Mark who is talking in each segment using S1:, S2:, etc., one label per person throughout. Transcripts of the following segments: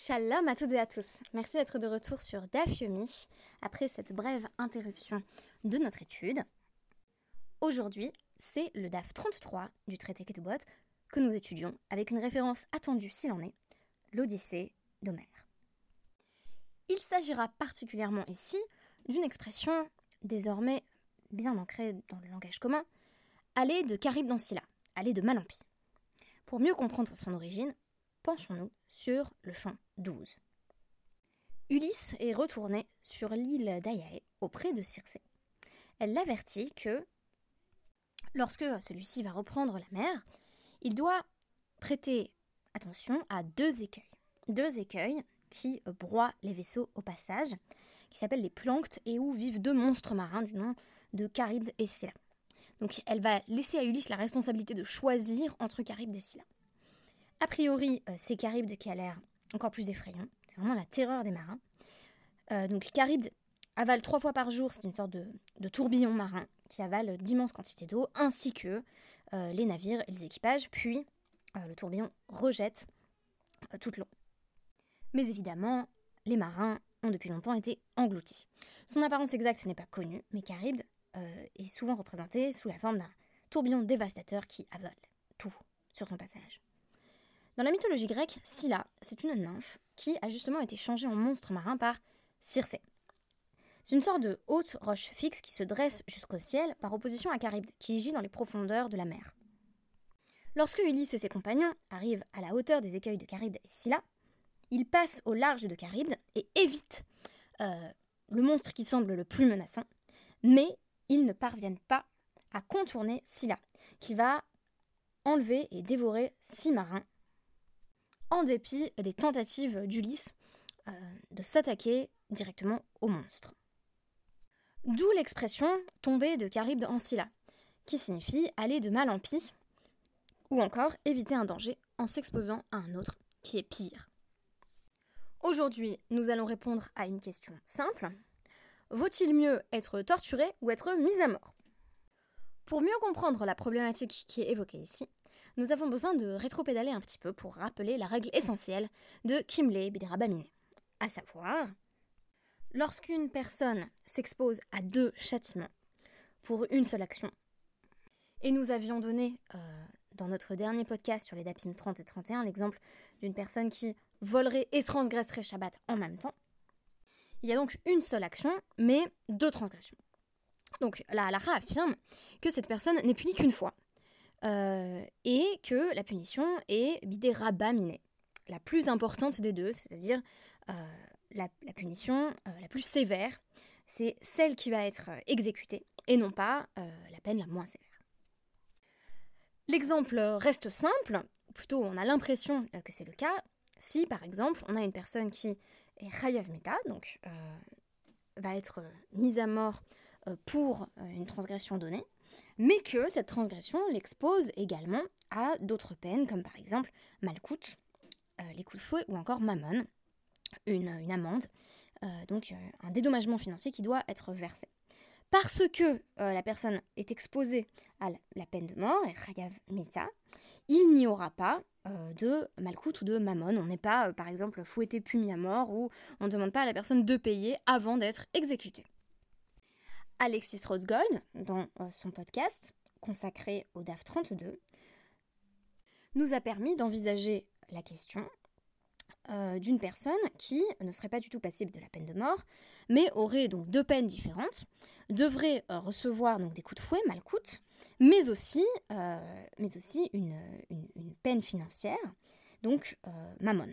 S1: Shalom à toutes et à tous. Merci d'être de retour sur DAF Yomi après cette brève interruption de notre étude. Aujourd'hui, c'est le DAF 33 du traité Ketubot que nous étudions avec une référence attendue s'il en est, l'Odyssée d'Homère. Il s'agira particulièrement ici d'une expression désormais bien ancrée dans le langage commun, aller de Caribe dans Scylla, aller de Malampi. Pour mieux comprendre son origine, penchons-nous sur le champ 12. Ulysse est retourné sur l'île d'Aiae auprès de Circé. Elle l'avertit que lorsque celui-ci va reprendre la mer, il doit prêter attention à deux écueils. Deux écueils qui broient les vaisseaux au passage, qui s'appellent les planctes et où vivent deux monstres marins du nom de Charybde et Scylla. Donc elle va laisser à Ulysse la responsabilité de choisir entre Charybde et Scylla. A priori, euh, c'est Charybde qui a l'air encore plus effrayant. C'est vraiment la terreur des marins. Euh, donc Charybde avale trois fois par jour, c'est une sorte de, tourbillon marin qui avale d'immenses quantités d'eau, ainsi que euh, les navires et les équipages, puis le tourbillon rejette toute l'eau. Mais évidemment, les marins ont depuis longtemps été engloutis. Son apparence exacte, n'est pas connu, mais Charybde est souvent représenté sous la forme d'un tourbillon dévastateur qui avale tout sur son passage. Dans la mythologie grecque, Scylla, c'est une nymphe qui a justement été changée en monstre marin par Circé. C'est une sorte de haute roche fixe qui se dresse jusqu'au ciel par opposition à Charybde, qui gît dans les profondeurs de la mer. Lorsque Ulysse et ses compagnons arrivent à la hauteur des écueils de Charybde et Scylla, ils passent au large de Charybde et évitent euh, le monstre qui semble le plus menaçant, mais ils ne parviennent pas à contourner Scylla, qui va enlever et dévorer six marins en dépit des tentatives d'Ulysse euh, de s'attaquer directement au monstre. D'où l'expression tomber de Charybde en Scylla, qui signifie aller de mal en pis, ou encore éviter un danger en s'exposant à un autre qui est pire. Aujourd'hui, nous allons répondre à une question simple. Vaut-il mieux être torturé ou être mis à mort? Pour mieux comprendre la problématique qui est évoquée ici, nous avons besoin de rétropédaler un petit peu pour rappeler la règle essentielle de Kimley Biderabamine, à savoir, lorsqu'une personne s'expose à deux châtiments pour une seule action, et nous avions donné euh, dans notre dernier podcast sur les DAPIM 30 et 31 l'exemple d'une personne qui volerait et transgresserait Shabbat en même temps, il y a donc une seule action, mais deux transgressions. Donc la halakha affirme que cette personne n'est punie qu'une fois, euh, et que la punition est bidé rabaminé, la plus importante des deux, c'est-à-dire euh, la, punition euh, la plus sévère, c'est celle qui va être exécutée et non pas la peine la moins sévère. L'exemple reste simple, plutôt on a l'impression que c'est le cas, si par exemple on a une personne qui est Chayav Meta, donc va être mise à mort pour une transgression donnée, mais que cette transgression l'expose également à d'autres peines, comme par exemple Malkout, euh, les coups de fouet, ou encore Mammon, une, amende, euh, donc euh, un dédommagement financier qui doit être versé. Parce que la personne est exposée à la, peine de mort, et il n'y aura pas de Malkout ou de Mammon. On n'est pas, par exemple, fouetté mis à mort, ou on ne demande pas à la personne de payer avant d'être exécutée. Alexis Rothgold, dans euh, son podcast consacré au DAF 32, nous a permis d'envisager la question euh, d'une personne qui ne serait pas du tout passible de la peine de mort, mais aurait donc deux peines différentes, devrait euh, recevoir donc des coups de fouet, mal coûte, mais aussi, une, peine financière, donc mammon.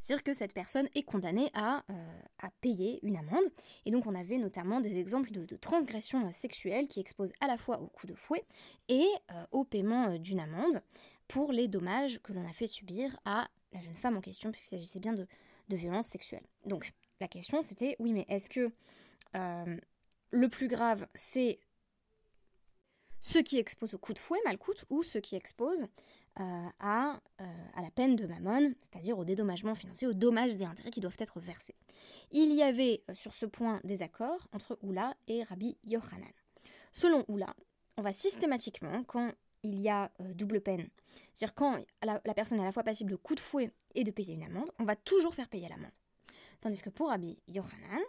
S1: C'est-à-dire que cette personne est condamnée à, euh, à, payer une amende. Et donc on avait notamment des exemples de, de transgressions euh, sexuelles qui exposent à la fois au coup de fouet et euh, au paiement d'une amende pour les dommages que l'on a fait subir à la jeune femme en question, puisqu'il s'agissait bien de, de violences sexuelles. Donc la question c'était, oui mais est-ce que le plus grave c'est ceux qui exposent au coup de fouet, mal coûte, ou ceux qui exposent euh, à, euh, à, la peine de mammon, c'est-à-dire au dédommagement financier, aux dommages et intérêts qui doivent être versés. Il y avait euh, sur ce point des accords entre Oula et Rabbi Yochanan. Selon Oula, on va systématiquement, quand il y a double peine, c'est-à-dire quand la, personne est à la fois passible de coup de fouet et de payer une amende, on va toujours faire payer l'amende. Tandis que pour Rabbi Yochanan,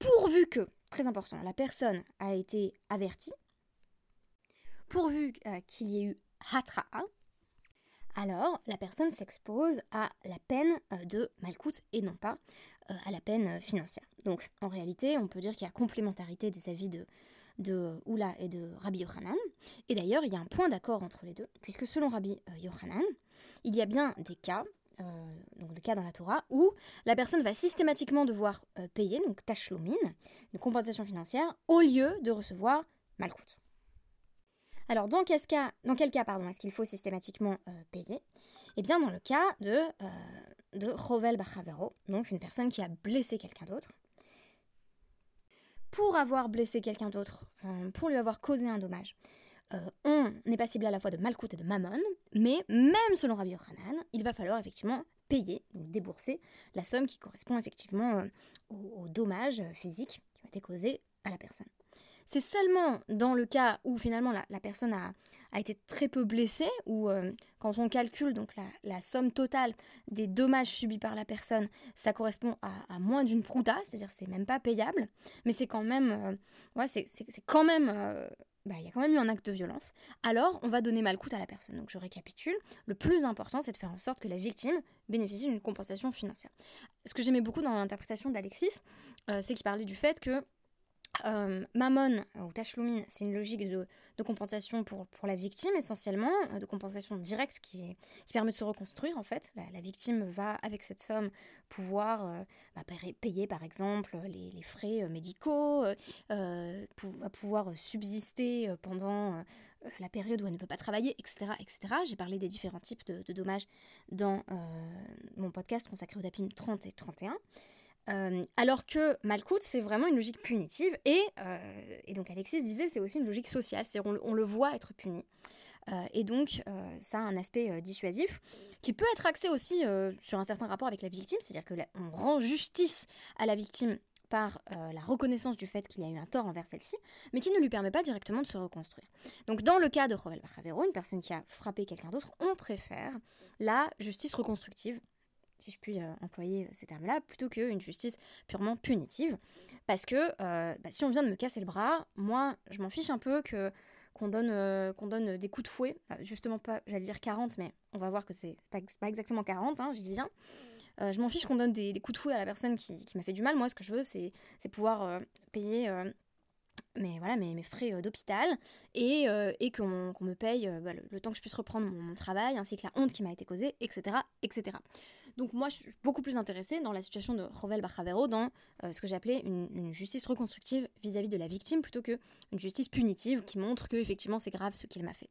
S1: pourvu que, très important, la personne a été avertie, pourvu euh, qu'il y ait eu hatra'a, alors la personne s'expose à la peine euh, de malcoute et non pas à la peine financière. Donc en réalité, on peut dire qu'il y a complémentarité des avis de, de Oula et de Rabbi Yochanan. Et d'ailleurs, il y a un point d'accord entre les deux, puisque selon Rabbi Yochanan, il y a bien des cas euh, donc des cas dans la Torah, où la personne va systématiquement devoir euh, payer, donc tachlomin, une compensation financière, au lieu de recevoir malkout. Alors, dans quel cas, pardon, est-ce qu'il faut systématiquement euh, payer? Eh bien, dans le cas de, de Rovel Bachavero, donc une personne qui a blessé quelqu'un d'autre. Pour avoir blessé quelqu'un d'autre, pour lui avoir causé un dommage, euh, on n'est pas ciblé à la fois de Malkout et de Mammon, mais même selon Rabbi Yochanan, il va falloir effectivement payer, donc débourser la somme qui correspond effectivement euh, aux, dommages physiques qui ont été causés à la personne. C'est seulement dans le cas où finalement la, personne a, été très peu blessée, ou euh, quand on calcule donc la, somme totale des dommages subis par la personne, ça correspond à, moins d'une prouta, c'est-à-dire c'est même pas payable, mais c'est quand même, ouais, c'est quand même bah, il y a quand même eu un acte de violence, alors on va donner malcoute à la personne. Donc je récapitule, le plus important c'est de faire en sorte que la victime bénéficie d'une compensation financière. Ce que j'aimais beaucoup dans l'interprétation d'Alexis, euh, c'est qu'il parlait du fait que euh, Mammon ou Tachloumine, c'est une logique de, compensation pour, pour, la victime essentiellement, euh, de compensation directe qui, permet de se reconstruire en fait. La, victime va avec cette somme pouvoir euh, bah, payer par exemple les, frais médicaux, va pouvoir subsister pendant la période où elle ne peut pas travailler, etc. etc. J'ai parlé des différents types de, de dommages dans mon podcast consacré au DAPIM 30 et 31. Euh, alors que Malkout, c'est vraiment une logique punitive. Et, euh, donc Alexis disait, c'est aussi une logique sociale, c'est-à-dire on, le voit être puni. Euh, et donc ça a un aspect dissuasif qui peut être axé aussi sur un certain rapport avec la victime, c'est-à-dire que on rend justice à la victime par la reconnaissance du fait qu'il y a eu un tort envers celle-ci, mais qui ne lui permet pas directement de se reconstruire. Donc dans le cas de Rovel Bachavero, une personne qui a frappé quelqu'un d'autre, on préfère la justice reconstructive si je puis euh, employer euh, ces termes-là, plutôt qu'une justice purement punitive. Parce que euh, bah, si on vient de me casser le bras, moi, je m'en fiche un peu qu'on donne, qu'on donne des coups de fouet, justement pas, j'allais dire 40, mais on va voir que c'est pas, pas exactement 40, hein, j'y viens. je m'en fiche qu'on donne des, coups de fouet à la personne qui, qui m'a fait du mal. Moi, ce que je veux, c'est pouvoir payer mais voilà, mes, frais d'hôpital et, et qu'on me paye bah, le, temps que je puisse reprendre mon, mon, travail, ainsi que la honte qui m'a été causée, etc. etc. Donc moi, je suis beaucoup plus intéressée dans la situation de Rovel Bachavero, dans euh, ce que j'appelais une, une, justice reconstructive vis-à-vis de la victime, plutôt qu'une justice punitive qui montre que effectivement c'est grave ce qu'il m'a fait.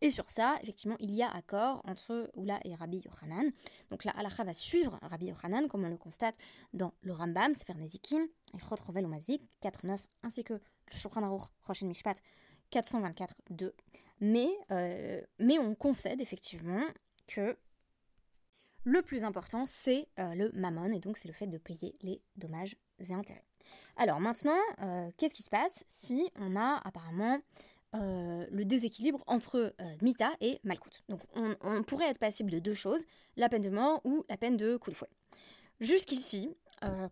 S1: Et sur ça, effectivement, il y a accord entre Oula et Rabbi Yochanan. Donc la halakha va suivre Rabbi Yochanan, comme on le constate dans le Rambam, Sefer Nezikim, Chot Rovel Omazik 4.9, ainsi que le Shulchan Aruch Roshen Mishpat 424.2. Mais, euh, mais on concède effectivement que le plus important, c'est euh, le mammon, et donc c'est le fait de payer les dommages et intérêts. Alors maintenant, euh, qu'est-ce qui se passe si on a apparemment euh, le déséquilibre entre Mita et Malkout? Donc on, pourrait être passible de deux choses, la peine de mort ou la peine de coup de fouet. Jusqu'ici,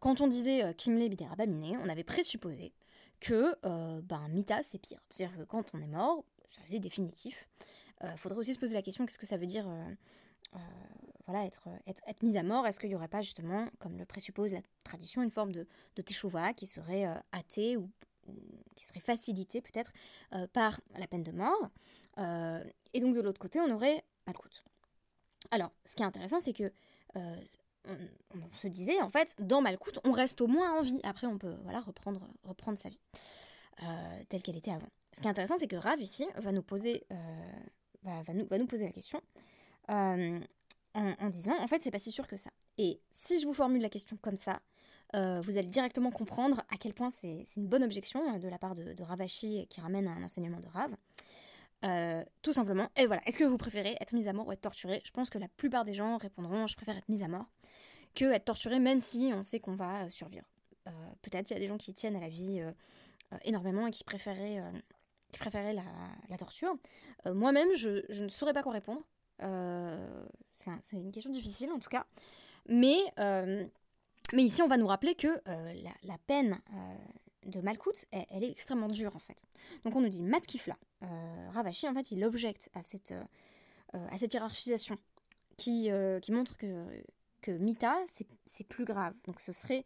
S1: quand on disait Kimle Baminé, on avait présupposé que ben, Mita c'est pire. C'est-à-dire que quand on est mort, c'est définitif. Faudrait aussi se poser la question qu'est-ce que ça veut dire voilà, être, être, être mise à mort, est-ce qu'il n'y aurait pas justement, comme le présuppose la tradition, une forme de, de qui serait euh, hâtée ou, qui serait facilitée peut-être euh, par la peine de mort euh, Et donc de l'autre côté, on aurait Malkout. Alors, ce qui est intéressant, c'est que on, se disait, en fait, dans Malkout, on reste au moins en vie. Après, on peut voilà, reprendre, reprendre sa vie telle qu'elle était avant. Ce qui est intéressant, c'est que Rav ici va nous poser, va, va, nous, va nous poser la question en, disant en fait c'est pas si sûr que ça. Et si je vous formule la question comme ça, euh, vous allez directement comprendre à quel point c'est une bonne objection de la part de, de Ravashi qui ramène à un enseignement de Rav. Euh, tout simplement. Et voilà, est-ce que vous préférez être mis à mort ou être torturé? Je pense que la plupart des gens répondront je préfère être mis à mort que être torturé même si on sait qu'on va euh, survivre. Peut-être il y a des gens qui tiennent à la vie énormément et qui préféraient, la torture. Moi-même, je, je, ne saurais pas quoi répondre. C'est une question difficile en tout cas. Mais, mais ici, on va nous rappeler que la, peine de Malkout, elle, est extrêmement dure en fait. Donc on nous dit Matkifla. Ravashi, en fait, il objecte à cette, à cette hiérarchisation qui, qui montre que, que Mita, c'est plus grave. Donc ce serait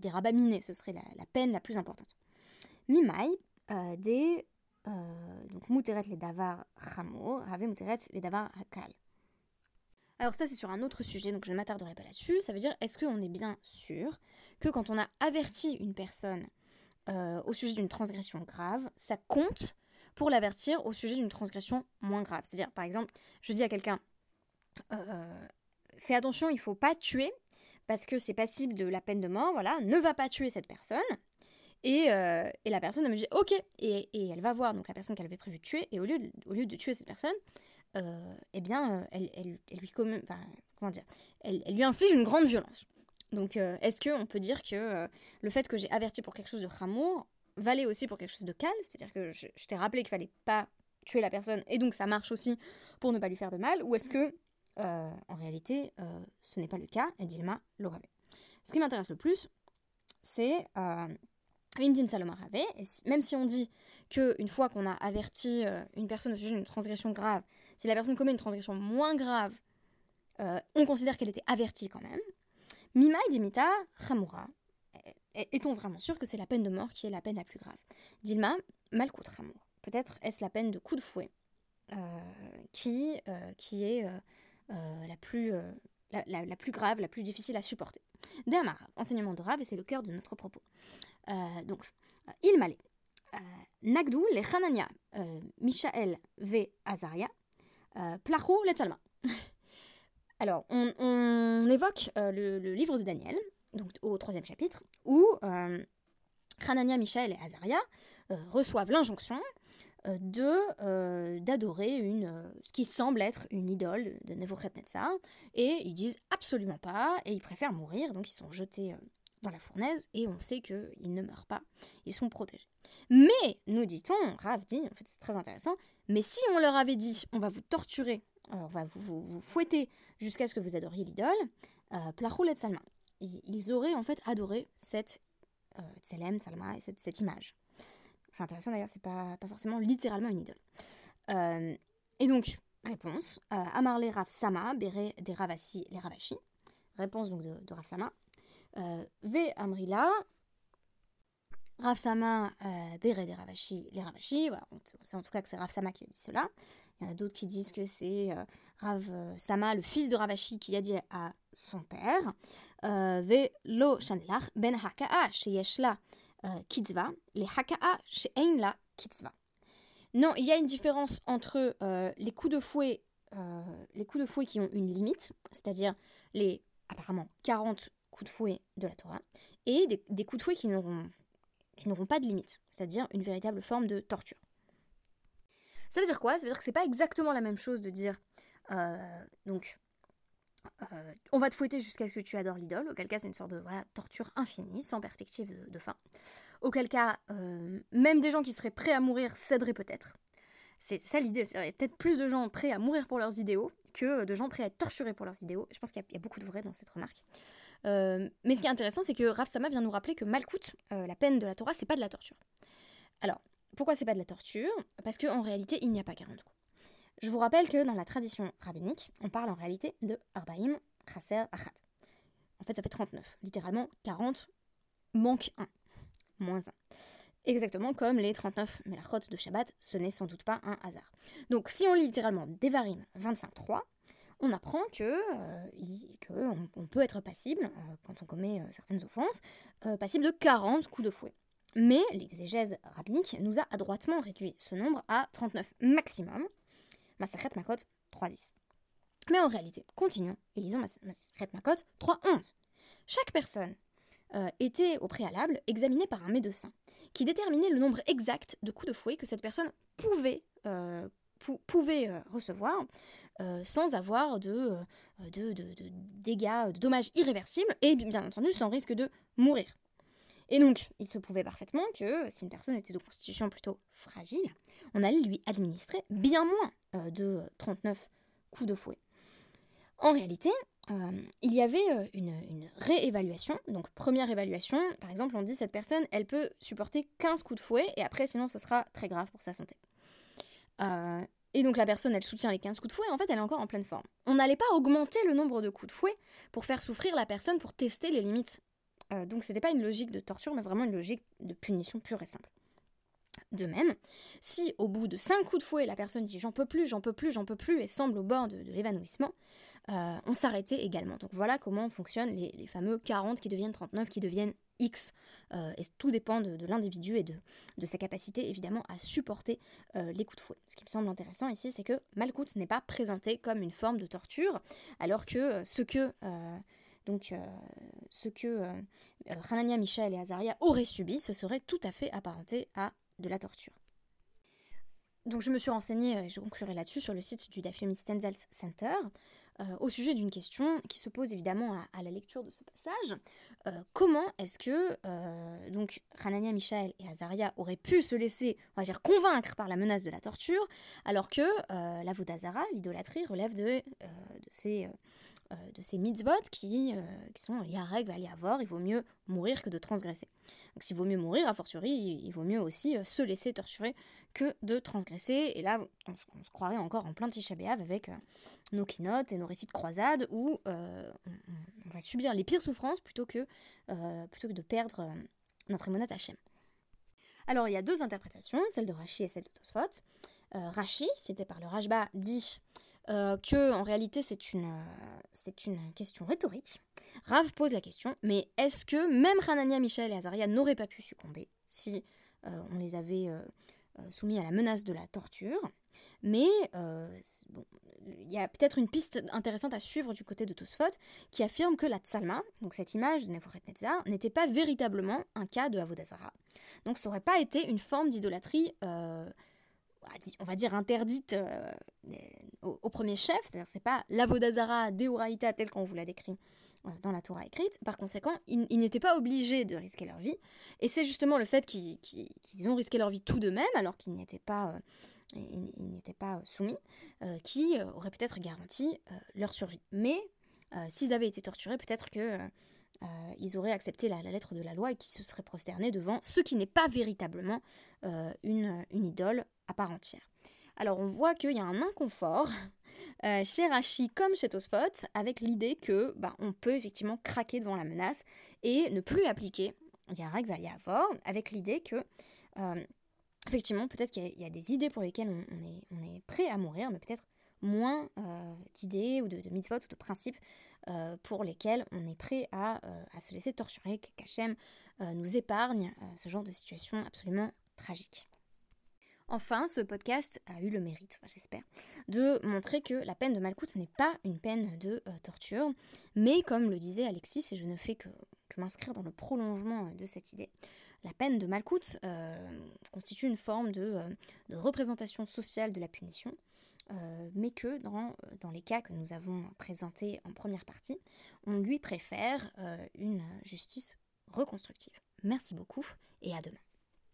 S1: des rabaminés, ce serait la, peine la plus importante. Mimai, euh, des. Euh, donc, davar davar. Alors, ça, c'est sur un autre sujet, donc je ne m'attarderai pas là-dessus. Ça veut dire, est-ce qu'on est bien sûr que quand on a averti une personne euh, au sujet d'une transgression grave, ça compte pour l'avertir au sujet d'une transgression moins grave? C'est-à-dire, par exemple, je dis à quelqu'un, fais attention, il ne faut pas tuer, parce que c'est passible de la peine de mort, voilà, ne va pas tuer cette personne. Et, euh, et la personne, elle me dit ok, et, et, elle va voir donc la personne qu'elle avait prévu de tuer, et au lieu de, au lieu de tuer cette personne, euh, eh bien, euh, elle, elle, elle, lui comment dire, elle, elle, lui inflige une grande violence. Donc, est-ce qu'on peut dire que le fait que j'ai averti pour quelque chose de ramour valait aussi pour quelque chose de calme? C'est-à-dire que je, je t'ai rappelé qu'il fallait pas tuer la personne, et donc ça marche aussi pour ne pas lui faire de mal, ou est-ce que en réalité, ce n'est pas le cas, et Dilma l'aurait. Ce qui m'intéresse le plus, c'est euh, même si on dit qu'une fois qu'on a averti euh, une personne au sujet d'une transgression grave, si la personne commet une transgression moins grave, on considère qu'elle était avertie quand même. Mima et Demita Hamura, est-on vraiment sûr que c'est la peine de mort qui est la peine la plus grave? Dilma, Malkout Hamour. Peut-être est-ce la peine de coup de fouet qui, qui est euh, la, plus, euh, la, plus grave, la plus difficile à supporter? Déamar, enseignement de Rav, et c'est le cœur de notre propos. Euh, donc, il m'allait. Nagdou, les Hanania, Michael V. Azaria, Placho, les Salma. Alors, on, évoque le, livre de Daniel, donc au troisième chapitre, où Hanania, Michael et Azaria reçoivent l'injonction euh, de euh, d'adorer une euh, ce qui semble être une idole de Nebuchadnezzar et ils disent absolument pas et ils préfèrent mourir donc ils sont jetés dans la fournaise et on sait qu'ils ne meurent pas, ils sont protégés. Mais, nous dit-on, Rav dit, en fait c'est très intéressant, mais si on leur avait dit on va vous torturer, on va vous, vous, fouetter jusqu'à ce que vous adoriez l'idole, euh, Salma, ils, auraient en fait adoré cette euh, Salma et cette, cette image. C'est intéressant d'ailleurs, c'est pas, pas forcément littéralement une idole. Euh, et donc, réponse euh, Amarle Rav Sama, Bere des Ravasi, les Ravashi. Réponse donc de, de Sama. Euh, ve Amrila, Rav Sama, euh, Bere des Ravashi, les Ravashi. Voilà, on sait en tout cas que c'est Rav Sama qui a dit cela. Il y en a d'autres qui disent que c'est euh, Rav Sama, le fils de Ravashi, qui a dit à son père. ve lo shanelach ben haka'a sheyeshla kitzva, les haka'a chez la kitzva. Non, il y a une différence entre euh, les coups de fouet, euh, les coups de fouet qui ont une limite, c'est-à-dire les apparemment 40 coups de fouet de la Torah, et des, coups de fouet qui n'auront pas de limite, c'est-à-dire une véritable forme de torture. Ça veut dire quoi? Ça veut dire que c'est pas exactement la même chose de dire euh, euh, on va te fouetter jusqu'à ce que tu adores l'idole, auquel cas c'est une sorte de voilà, torture infinie, sans perspective de, fin. Auquel cas, euh, même des gens qui seraient prêts à mourir céderaient peut-être. C'est ça l'idée, il y a peut-être plus de gens prêts à mourir pour leurs idéaux que de gens prêts à être torturés pour leurs idéaux. Je pense qu'il y, a beaucoup de vrai dans cette remarque. Euh, mais ce qui est intéressant, c'est que Rav Sama vient nous rappeler que Malkout, la peine de la Torah, c'est pas de la torture. Alors, pourquoi c'est pas de la torture? Parce qu'en réalité, il n'y a pas 40 coups. Je vous rappelle que dans la tradition rabbinique, on parle en réalité de Arbaim Chaser Achat. En fait, ça fait 39. Littéralement, 40 manque 1. Moins 1. Exactement comme les 39 melachot de Shabbat, ce n'est sans doute pas un hasard. Donc, si on lit littéralement Devarim 25.3, on apprend que, euh, on, peut être passible, euh, quand on commet euh, certaines offenses, passible de 40 coups de fouet. Mais l'exégèse rabbinique nous a adroitement réduit ce nombre à 39 maximum, Masachet Makot 3.10. Mais en réalité, continuons et lisons Masachet Makot 3.11. Chaque personne euh, était au préalable examinée par un médecin qui déterminait le nombre exact de coups de fouet que cette personne pouvait, euh, euh, recevoir sans avoir de, dégâts, de dommages irréversibles et bien entendu sans risque de mourir. Et donc, il se prouvait parfaitement que si une personne était de constitution plutôt fragile, on allait lui administrer bien moins de 39 coups de fouet. En réalité, euh, il y avait euh, une, réévaluation. Donc, première évaluation, par exemple, on dit cette personne, elle peut supporter 15 coups de fouet et après, sinon, ce sera très grave pour sa santé. Euh, et donc, la personne, elle soutient les 15 coups de fouet, en fait, elle est encore en pleine forme. On n'allait pas augmenter le nombre de coups de fouet pour faire souffrir la personne, pour tester les limites. Donc, c'était pas une logique de torture, mais vraiment une logique de punition pure et simple. De même, si au bout de 5 coups de fouet, la personne dit j'en peux plus, j'en peux plus, j'en peux plus et semble au bord de l'évanouissement, euh, on s'arrêtait également. Donc voilà comment fonctionnent les, fameux 40 qui deviennent 39, qui deviennent X. Euh, et tout dépend de, l'individu et de, sa capacité évidemment à supporter euh, les coups de fouet. Ce qui me semble intéressant ici, c'est que Malkout n'est pas présenté comme une forme de torture, alors que ce que donc, ce que Hanania, Michel et Azaria auraient subi, ce serait tout à fait apparenté à de la torture. Donc je me suis renseignée, et je conclurai là-dessus, sur le site du Dafyomi Stenzels Center. Euh, au sujet d'une question qui se pose évidemment à, la lecture de ce passage. Euh, comment est-ce que euh, donc Hanania, Michael et Azaria auraient pu se laisser, on va dire, convaincre par la menace de la torture, alors que la Vodazara, l'idolâtrie, relève de, de ces de ces mitzvot qui, qui sont yareg, va y avoir, il vaut mieux mourir que de transgresser. Donc s'il vaut mieux mourir, a fortiori, il, vaut mieux aussi se laisser torturer que de transgresser. Et là, on, se croirait encore en plein Tisha avec nos keynotes et nos récits de croisade où euh, on, va subir les pires souffrances plutôt que, euh, plutôt que de perdre euh, notre émonat Hachem. Alors il y a deux interprétations, celle de Rashi et celle de Tosfot. Rashi, c'était par le Rajba, dit que en réalité c'est une, c'est une question rhétorique. Rav pose la question, mais est-ce que même Hanania, Michel et Azaria n'auraient pas pu succomber si on les avait soumis à la menace de la torture? Mais bon, il y a peut-être une piste intéressante à suivre du côté de Tosfot qui affirme que la Tsalma, donc cette image de Neforet Netzar, n'était pas véritablement un cas de Avodazara. Donc ça n'aurait pas été une forme d'idolâtrie, euh, on va dire interdite euh, au, premier chef, c'est-à-dire c'est pas l'Avodazara Deoraita tel qu'on vous l'a décrit euh, dans la Torah écrite. Par conséquent, ils, n'étaient pas obligés de risquer leur vie. Et c'est justement le fait qu'ils ont risqué leur vie tout de même, alors qu'ils n'étaient pas ils, n'étaient pas soumis, euh, qui euh, auraient peut-être garanti euh, leur survie. Mais s'ils avaient été torturés, peut-être que ils auraient accepté la, lettre de la loi et qu'ils se seraient prosternés devant ce qui n'est pas véritablement une, idole à part entière. Alors on voit qu'il y a un inconfort chez Rachi comme chez Tosfot avec l'idée que bah, on peut effectivement craquer devant la menace et ne plus appliquer Yarek Valiavor avec l'idée que effectivement, peut-être qu'il y, a des idées pour lesquelles on, est, prêt à mourir, mais peut-être moins euh, d'idées ou de, de mitzvot ou de principes euh, pour lesquels on est prêt à, euh, se laisser torturer, qu'Hachem nous épargne ce genre de situation absolument tragique. Enfin, ce podcast a eu le mérite, j'espère, de montrer que la peine de Malkout n'est pas une peine de torture, mais comme le disait Alexis, et je ne fais que m'inscrire dans le prolongement de cette idée, la peine de Malkout euh, constitue une forme de, euh, représentation sociale de la punition, euh, mais que dans, dans, les cas que nous avons présentés en première partie, on lui préfère une justice reconstructive. Merci beaucoup et à demain.